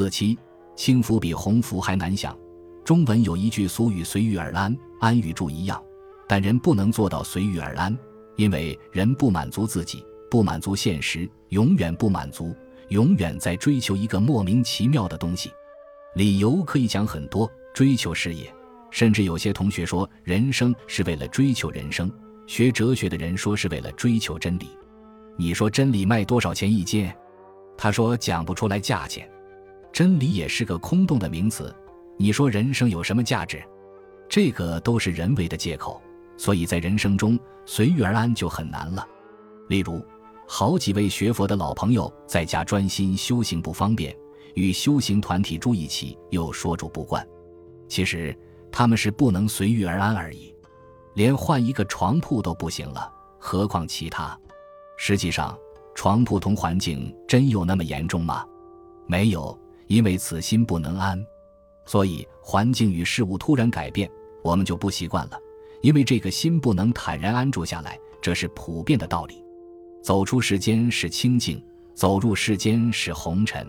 四七，轻浮比鸿福还难想。中文有一句俗语“随遇而安”，安与住一样，但人不能做到随遇而安，因为人不满足自己，不满足现实，永远不满足，永远在追求一个莫名其妙的东西。理由可以讲很多，追求事业，甚至有些同学说人生是为了追求人生；学哲学的人说是为了追求真理。你说真理卖多少钱一斤？他说讲不出来价钱。真理也是个空洞的名词。你说人生有什么价值？这个都是人为的借口，所以在人生中随遇而安就很难了。例如，好几位学佛的老朋友在家专心修行不方便，与修行团体住一起又说住不惯。其实他们是不能随遇而安而已，连换一个床铺都不行了，何况其他？实际上，床铺同环境真有那么严重吗？没有，因为此心不能安。所以，环境与事物突然改变，我们就不习惯了，因为这个心不能坦然安住下来，这是普遍的道理。走出世间是清净，走入世间是红尘，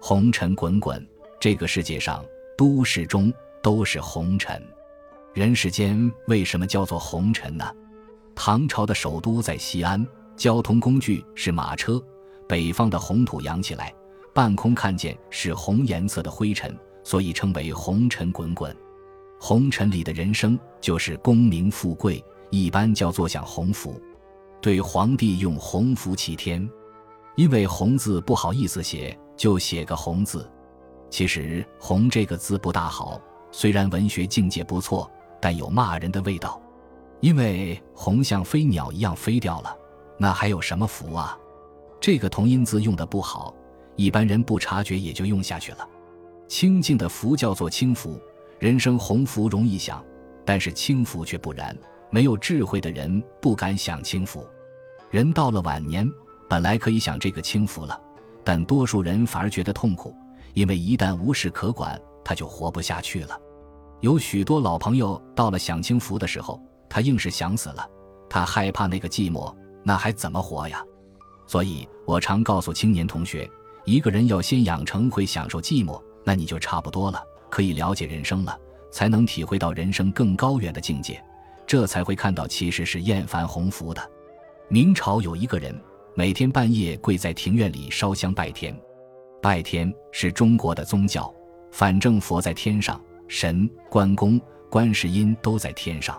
红尘滚滚，这个世界上都市中都是红尘。人世间为什么叫做红尘呢？唐朝的首都在西安，交通工具是马车，北方的红土扬起来，半空看见是红颜色的灰尘。所以称为红尘滚滚，红尘里的人生就是功名富贵，一般叫做享鸿福。对皇帝用鸿福齐天，因为红字不好意思写，就写个红字。其实红这个字不大好，虽然文学境界不错，但有骂人的味道。因为红像飞鸟一样飞掉了，那还有什么福啊？这个同音字用的不好，一般人不察觉也就用下去了。清净的福叫做清福，人生鸿福容易享，但是清福却不然。没有智慧的人不敢享清福。人到了晚年，本来可以享这个清福了，但多数人反而觉得痛苦，因为一旦无事可管，他就活不下去了。有许多老朋友到了享清福的时候，他硬是想死了，他害怕那个寂寞，那还怎么活呀？所以我常告诉青年同学，一个人要先养成会享受寂寞。那你就差不多了，可以了解人生了，才能体会到人生更高远的境界，这才会看到其实是厌烦鸿福的。明朝有一个人，每天半夜跪在庭院里烧香拜天，拜天是中国的宗教，反正佛在天上，神、关公、观世音都在天上，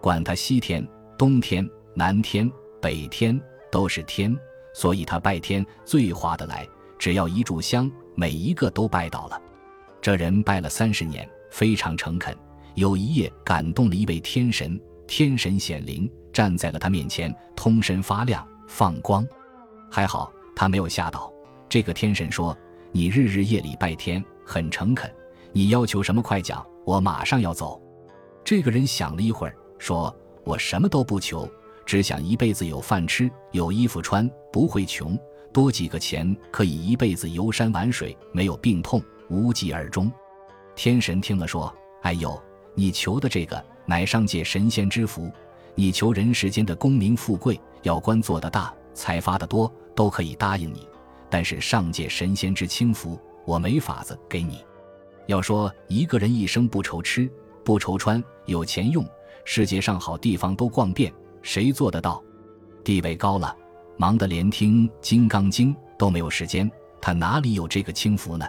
管他西天、东天、南天、北天都是天，所以他拜天最划得来，只要一炷香。每一个都拜倒了，这人拜了三十年，非常诚恳。有一夜感动了一位天神，天神显灵，站在了他面前，通身发亮放光。还好他没有吓倒。这个天神说：“你日日夜里拜天，很诚恳。你要求什么，快讲，我马上要走。”这个人想了一会儿，说：“我什么都不求，只想一辈子有饭吃，有衣服穿，不会穷。”多几个钱可以一辈子游山玩水，没有病痛，无疾而终。天神听了说：“哎呦，你求的这个乃上界神仙之福，你求人世间的功名富贵，要官做得大，财发得多，都可以答应你。但是上界神仙之轻福，我没法子给你。要说一个人一生不愁吃不愁穿，有钱用，世界上好地方都逛遍，谁做得到？地位高了。”忙得连听《金刚经》都没有时间，他哪里有这个轻浮呢？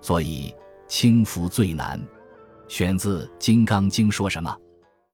所以轻浮最难。选自《金刚经》说什么？